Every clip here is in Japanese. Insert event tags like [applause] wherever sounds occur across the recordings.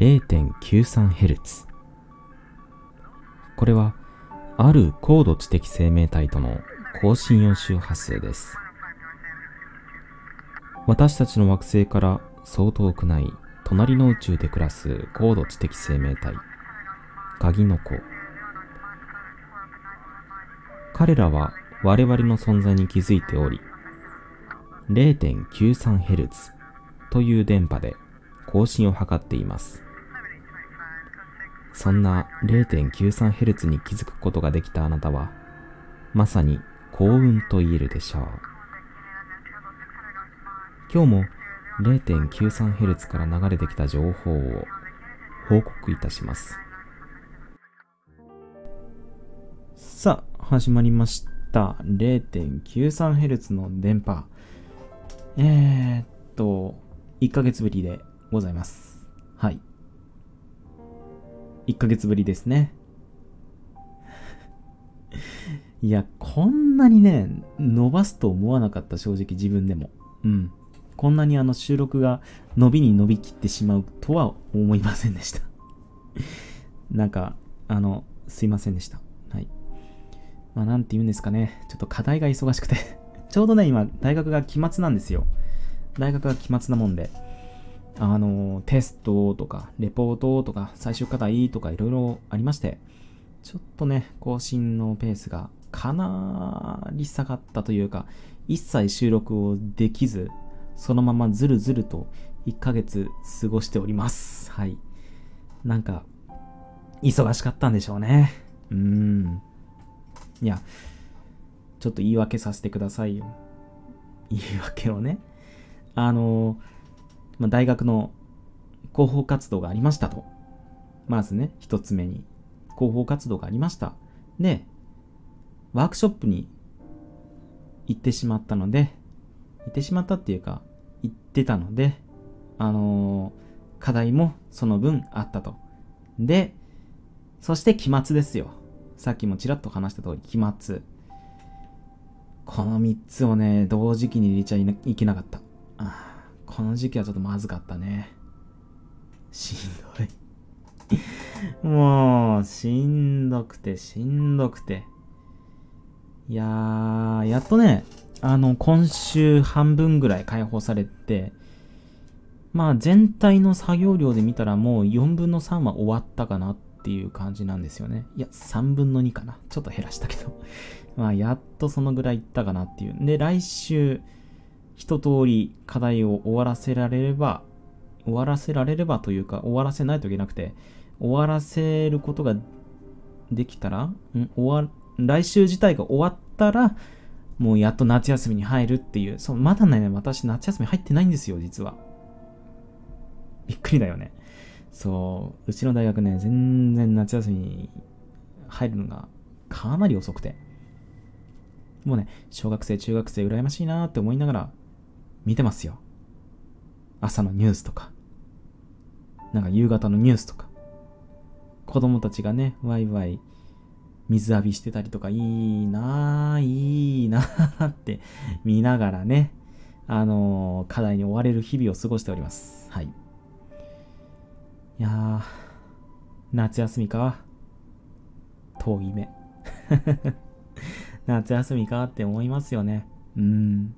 0.93Hz これはある高度知的生命体との高信用周波数です。私たちの惑星からそう遠くない隣の宇宙で暮らす高度知的生命体鍵の子。彼らは我々の存在に気づいており 0.93Hz という電波で更新を図っています。そんな 0.93Hz に気づくことができたあなたはまさに幸運と言えるでしょう。今日も 0.93Hz から流れてきた情報を報告いたします。さあ始まりました。0.93Hz の電波。えー、っと1ヶ月ぶりでございます。はい。1ヶ月ぶりですね [laughs] いや、こんなにね、伸ばすと思わなかった、正直自分でも。うん。こんなにあの収録が伸びに伸びきってしまうとは思いませんでした [laughs] なんか、あの、すいませんでした。はい。まあ、なんて言うんですかね。ちょっと課題が忙しくて [laughs] ちょうどね、今、大学が期末なんですよ。大学が期末なもんで、あの、テストとか、レポートとか、最終課題とかいろいろありまして、ちょっとね、更新のペースがかなり下がったというか、一切収録をできず、そのままずるずると1ヶ月過ごしております。はい。なんか、忙しかったんでしょうね。うーん。いや、ちょっと言い訳させてくださいよ。言い訳をね。あの、まあ、大学の広報活動がありましたと。まずね、一つ目に。広報活動がありました。で、ワークショップに行ってしまったので、行ってしまったっていうか、行ってたので、あのー、課題もその分あったと。で、そして期末ですよ。さっきもちらっと話した通り、期末。この3つをね、同時期に入れちゃいけなかった。この時期はちょっとまずかったね。しんどいもう、しんどくて、しんどくて。いやー、やっとね、あの、今週半分ぐらい解放されて、まあ全体の作業量で見たらもう4分の3は終わったかなっていう感じなんですよね。いや、3分の2かな。ちょっと減らしたけど。まあやっとそのぐらいいったかなっていう。で、来週、一通り課題を終わらせられれば、終わらせられればというか、終わらせないといけなくて、終わらせることができたら、ん？終わ来週自体が終わったら、もうやっと夏休みに入るっていう、そう、まだね、私夏休み入ってないんですよ、実は。びっくりだよね。そう、うちの大学ね、全然夏休みに入るのがかなり遅くて。もうね、小学生、中学生、羨ましいなって思いながら見てますよ。朝のニュースとか、なんか夕方のニュースとか、子供たちがね、ワイワイ水浴びしてたりとか、いいなぁ、いいなぁって見ながらね、あのー、課題に追われる日々を過ごしております。はい。いやー、夏休みか。遠い目。[laughs] 夏休みかって思いますよね。うん。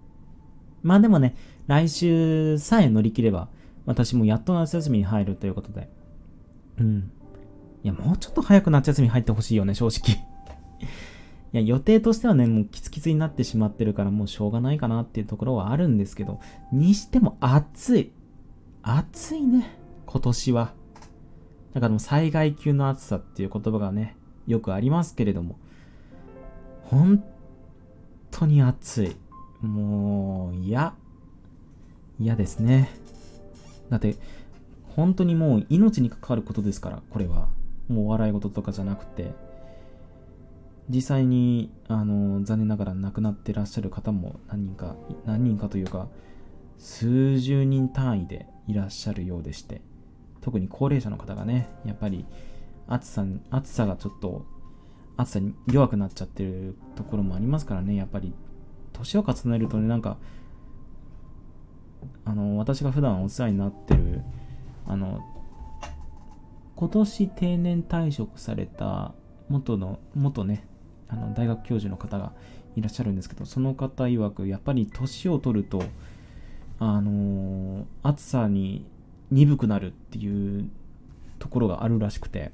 まあでもね、来週さえ乗り切れば、私もやっと夏休みに入るということで。うん。いや、もうちょっと早く夏休み入ってほしいよね、正直。[laughs] いや、予定としてはね、もうキツキツになってしまってるから、もうしょうがないかなっていうところはあるんですけど、にしても暑い。暑いね、今年は。だからもう災害級の暑さっていう言葉がね、よくありますけれども、本当に暑い。もう、嫌。嫌ですね。だって、本当にもう命に関わることですから、これは。もう笑い事とかじゃなくて、実際に、あの、残念ながら亡くなってらっしゃる方も何人か、何人かというか、数十人単位でいらっしゃるようでして、特に高齢者の方がね、やっぱり暑さ、暑さがちょっと、暑さに弱くなっちゃってるところもありますからね、やっぱり、年を重ねるとね、なんか、あの、私が普段お世話になってる、あの、今年定年退職された元の、元ね、あの大学教授の方がいらっしゃるんですけど、その方曰く、やっぱり年を取ると、あの、暑さに鈍くなるっていうところがあるらしくて、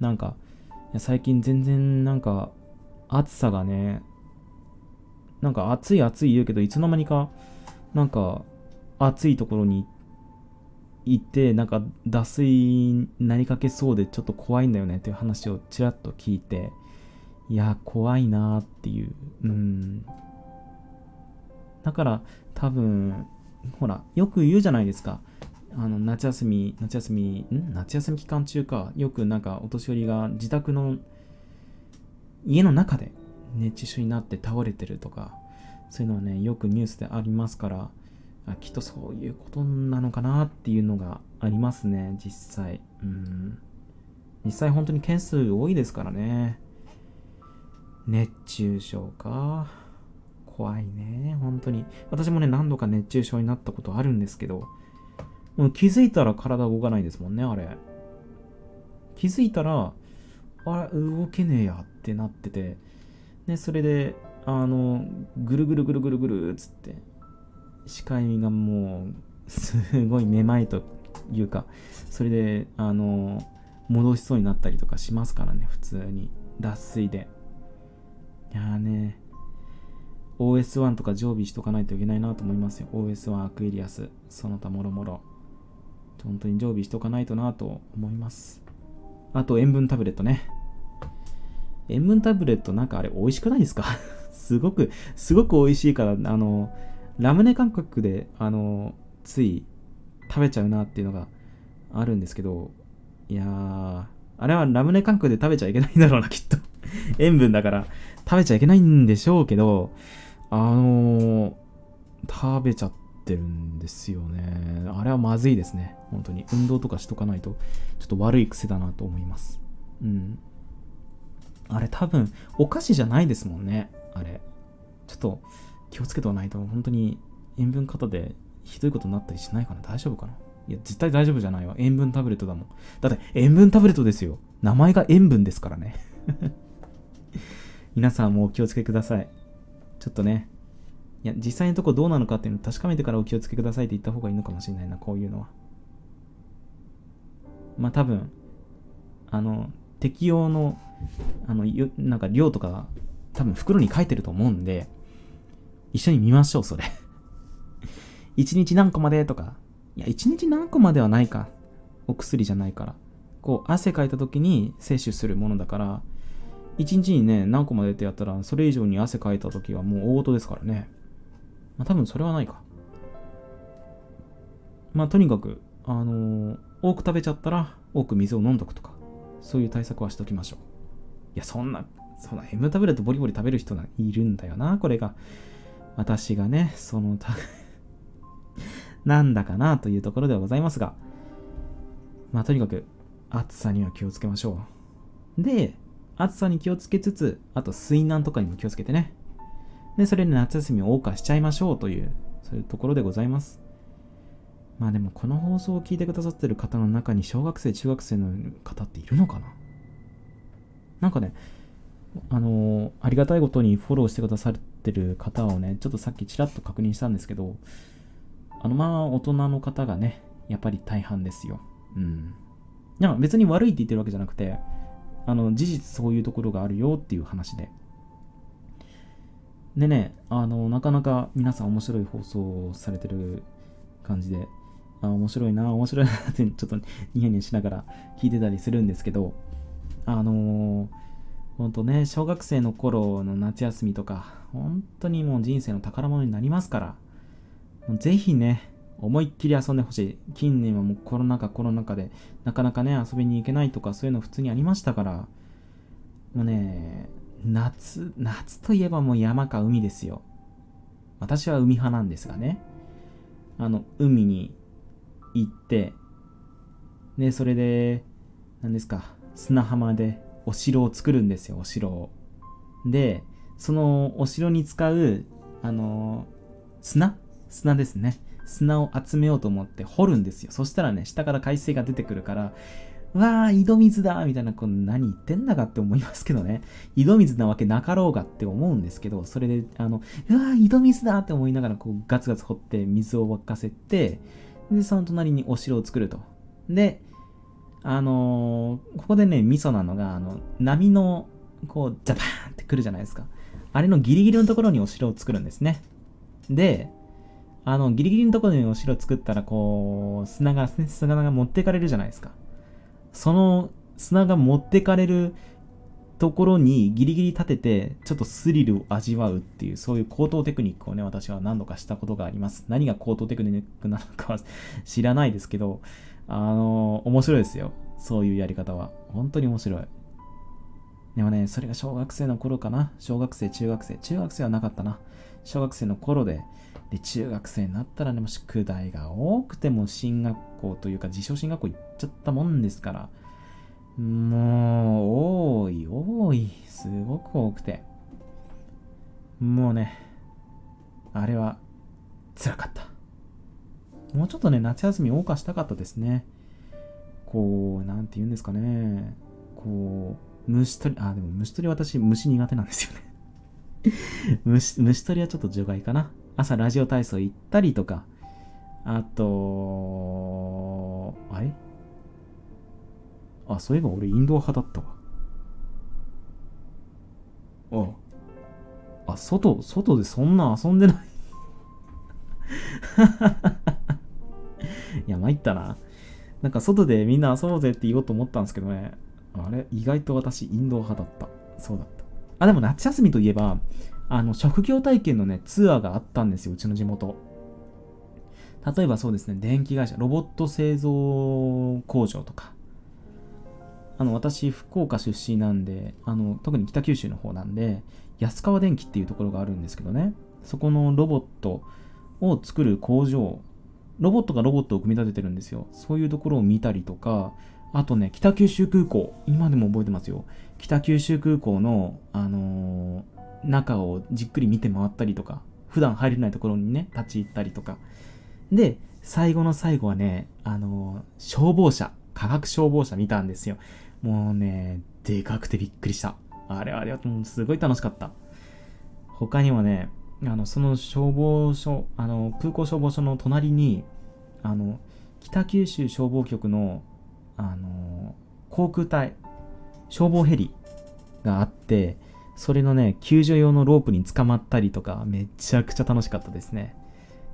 なんか、最近全然なんか、暑さがね、なんか暑い暑い言うけど、いつの間にか、なんか、暑いところに行って、なんか脱水になりかけそうでちょっと怖いんだよねっていう話をちらっと聞いて、いや、怖いなっていう。うん。だから、多分、ほら、よく言うじゃないですか。あの、夏休み、夏休み、ん？夏休み期間中か、よくなんかお年寄りが自宅の家の中で熱中症になって倒れてるとか、そういうのはね、よくニュースでありますから、あきっとそういうことなのかなっていうのがありますね、実際。うん。実際本当に件数多いですからね。熱中症か。怖いね、本当に。私もね、何度か熱中症になったことあるんですけど、もう気づいたら体動かないですもんね、あれ。気づいたら、あれ、動けねえやってなってて、で、それで、あの、ぐるぐるぐるぐるぐるっつって、視界がもう、すごいめまいというか、それで、あの、戻しそうになったりとかしますからね、普通に。脱水で。いやーね、OS1 とか常備しとかないといけないなと思いますよ。OS1 アクエリアス、その他もろもろ。本当に常備しとかないとなと思います。あと、塩分タブレットね。塩分タブレットなんかあれ美味しくないですか？[laughs] すごく、すごく美味しいから、あの、ラムネ感覚で、あの、つい食べちゃうなっていうのがあるんですけど、いやー、あれはラムネ感覚で食べちゃいけないんだろうな、きっと。[laughs] 塩分だから食べちゃいけないんでしょうけど、あのー、食べちゃってるんですよね。あれはまずいですね。本当に。運動とかしとかないと、ちょっと悪い癖だなと思います。うん。あれ多分、お菓子じゃないですもんね。あれ。ちょっと気をつけておかないと、本当に塩分過多でひどいことになったりしないかな大丈夫かないや、絶対大丈夫じゃないわ。塩分タブレットだもん。だって、塩分タブレットですよ。名前が塩分ですからね。[laughs] 皆さんもお気をつけください。ちょっとね、いや、実際のとこどうなのかっていうのを確かめてからお気をつけくださいって言った方がいいのかもしれないな、こういうのは。まあ多分、あの、適用の、あの、なんか量とか、多分袋に書いてると思うんで、一緒に見ましょう、それ。[laughs] 一日何個までとか。いや、一日何個まではないか。お薬じゃないから。こう、汗かいた時に摂取するものだから、一日にね、何個までってやったら、それ以上に汗かいた時はもう大事ですからね。まあ多分それはないか。まあとにかく、あのー、多く食べちゃったら多く水を飲んどくとか、そういう対策はしときましょう。いや、そんな、そんな M タブレットボリボリ食べる人がいるんだよな、これが。私がね、そのた、[laughs] なんだかなというところではございますが、まあとにかく暑さには気をつけましょう。で、暑さに気をつけつつ、あと水難とかにも気をつけてね。で、それで夏休みを謳歌しちゃいましょうという、そういうところでございます。まあでもこの放送を聞いてくださってる方の中に小学生、中学生の方っているのかな？なんかね、あのー、ありがたいことにフォローしてくださってる方をね、ちょっとさっきちらっと確認したんですけど、あのまあ大人の方がね、やっぱり大半ですよ。うん。いや別に悪いって言ってるわけじゃなくて、あの、事実そういうところがあるよっていう話で。でね、あの、なかなか皆さん面白い放送されてる感じで、あ面白いな、面白いなってちょっとニヤニヤしながら聞いてたりするんですけど、あの、ほんとね、小学生の頃の夏休みとか、本当にもう人生の宝物になりますから、ぜひね、思いっきり遊んでほしい。近年はもうコロナ禍コロナ禍で、なかなかね、遊びに行けないとかそういうの普通にありましたから、もうね、夏、夏といえばもう山か海ですよ。私は海派なんですがね。あの、海に行って、で、それで、何ですか、砂浜でお城を作るんですよ、お城を。で、そのお城に使う、あの砂砂ですね。砂を集めようと思って掘るんですよ。そしたらね、下から海水が出てくるから、うわー、井戸水だみたいな、この何言ってんだかって思いますけどね。井戸水なわけなかろうがって思うんですけど、それで、あの、うわー、井戸水だって思いながら、こう、ガツガツ掘って水を沸かせて、で、その隣にお城を作ると。で、あのー、ここでね、ミソなのが、あの、波の、こう、ザバーンってくるじゃないですか。あれのギリギリのところにお城を作るんですね。で、あの、ギリギリのところにお城を作ったら、こう、砂が、砂が持ってかれるじゃないですか。その砂が持ってかれるところにギリギリ立てて、ちょっとスリルを味わうっていう、そういう高等テクニックをね、私は何度かしたことがあります。何が高等テクニックなのかは知らないですけど、あの、面白いですよ。そういうやり方は。本当に面白い。でもね、それが小学生の頃かな。小学生、中学生。中学生はなかったな。小学生の頃で、で、中学生になったらね、もう宿題が多くても進学校というか自称進学校行っちゃったもんですから、もう、多い、多い、すごく多くて。もうね、あれは辛かった。もうちょっとね、夏休み謳歌したかったですね。こう、なんて言うんですかね。こう、虫取り、あ、でも虫取り私、虫苦手なんですよね [laughs] 虫。虫取りはちょっと除外かな。朝ラジオ体操行ったりとか、あと、あれ？あ、そういえば俺インドア派だったわ。あ、あ、外、外でそんな遊んでないいや、参ったな。なんか外でみんな遊ぼうぜって言おうと思ったんですけどね。あれ？意外と私インド派だった。そうだった。あ、でも夏休みといえば、あの、職業体験のね、ツアーがあったんですよ、うちの地元。例えばそうですね、電気会社、ロボット製造工場とか。あの、私、福岡出身なんで、あの、特に北九州の方なんで、安川電機っていうところがあるんですけどね、そこのロボットを作る工場、ロボットがロボットを組み立ててるんですよ。そういうところを見たりとか、あとね、北九州空港、今でも覚えてますよ。北九州空港の、あのー、中をじっくり見て回ったりとか、普段入れないところにね、立ち入ったりとか。で、最後の最後はね、あの、消防車、化学消防車見たんですよ。もうね、でかくてびっくりした。あれあれはもうすごい楽しかった。他にもね、あの、その消防署、あの、空港消防署の隣に、あの、北九州消防局の、あの、航空隊、消防ヘリがあって、それのね、救助用のロープに捕まったりとか、めちゃくちゃ楽しかったですね。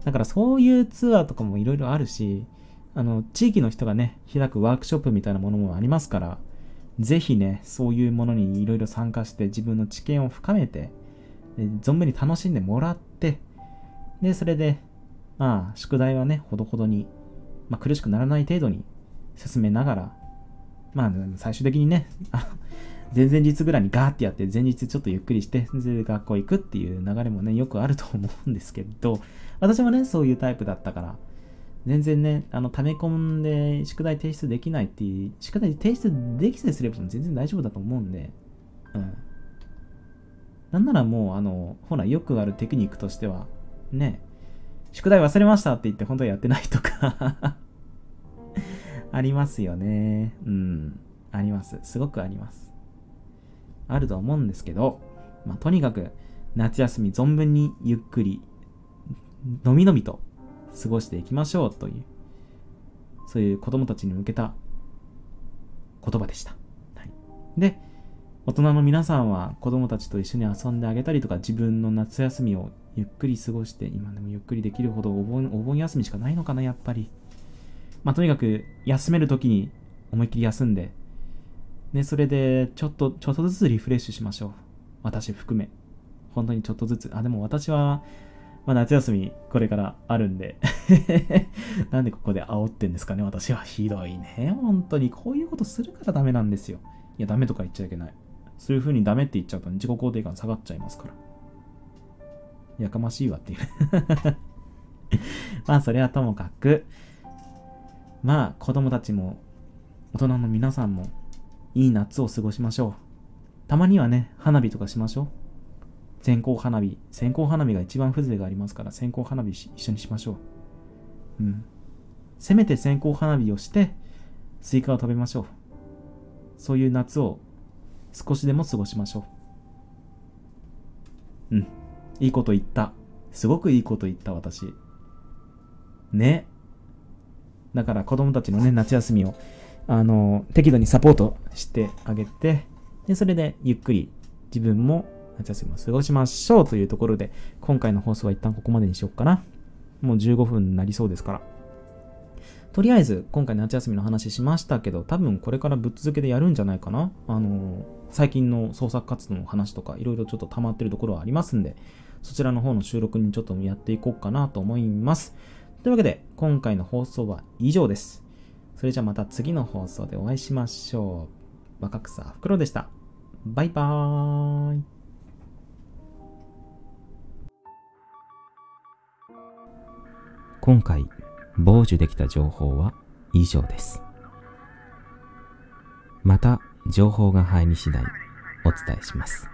だからそういうツアーとかもいろいろあるし、あの、地域の人がね、開くワークショップみたいなものもありますから、ぜひね、そういうものにいろいろ参加して自分の知見を深めて、存分に楽しんでもらって、で、それで、まあ、宿題はね、ほどほどに、まあ、苦しくならない程度に進めながら、まあ、最終的にね、[laughs] 前々日ぐらいにガーってやって、前日ちょっとゆっくりして、で学校行くっていう流れもね、よくあると思うんですけど、私もね、そういうタイプだったから、全然ね、あの、溜め込んで宿題提出できないっていう、宿題提出できさえすれば全然大丈夫だと思うんで、うん。なんならもう、あの、ほら、よくあるテクニックとしては、ね、宿題忘れましたって言って本当はやってないとか [laughs] ありますよね。うん。あります。すごくあります。あると思うんですけど、まあ、とにかく夏休み存分にゆっくり、のみのみと過ごしていきましょうという、そういう子供たちに向けた言葉でした。はい、で、大人の皆さんは子供たちと一緒に遊んであげたりとか、自分の夏休みをゆっくり過ごして、今でもゆっくりできるほどお盆お盆休みしかないのかな、やっぱり。まあ、とにかく休める時に思いっきり休んで、ね、それで、ちょっと、ちょっとずつリフレッシュしましょう。私含め。本当にちょっとずつ。あ、でも私は、まあ、夏休みこれからあるんで [laughs] なんでここで煽ってんですかね私はひどいね。本当にこういうことするからダメなんですよ。いや、ダメとか言っちゃいけない。そういう風にダメって言っちゃうと、ね、自己肯定感下がっちゃいますから。やかましいわっていう [laughs] まあ、それはともかく、まあ、子供たちも、大人の皆さんも、いい夏を過ごしましょう。たまにはね、花火とかしましょう。線香花火。線香花火が一番風情がありますから、線香花火一緒にしましょう。うん。せめて線香花火をして、スイカを食べましょう。そういう夏を少しでも過ごしましょう。うん。いいこと言った。すごくいいこと言った、私。ね。だから子供たちのね、夏休みを、あの、適度にサポートしてあげて、で、それでゆっくり自分も夏休みを過ごしましょうというところで、今回の放送は一旦ここまでにしようかな。もう15分になりそうですから。とりあえず、今回夏休みの話しましたけど、多分これからぶっ続けでやるんじゃないかな。あの、最近の創作活動の話とか、いろいろちょっと溜まってるところはありますんで、そちらの方の収録にちょっとやっていこうかなと思います。というわけで、今回の放送は以上です。それじゃあまた次の放送でお会いしましょう。若草ふくろでした。バイバーイ。今回、傍受できた情報は以上です。また、情報が入り次第、お伝えします。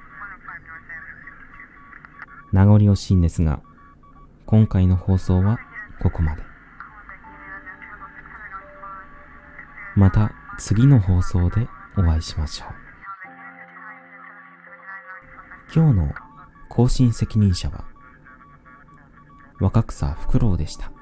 名残惜しいんですが、今回の放送はここまで。また次の放送でお会いしましょう。今日の更新責任者は若草福郎でした。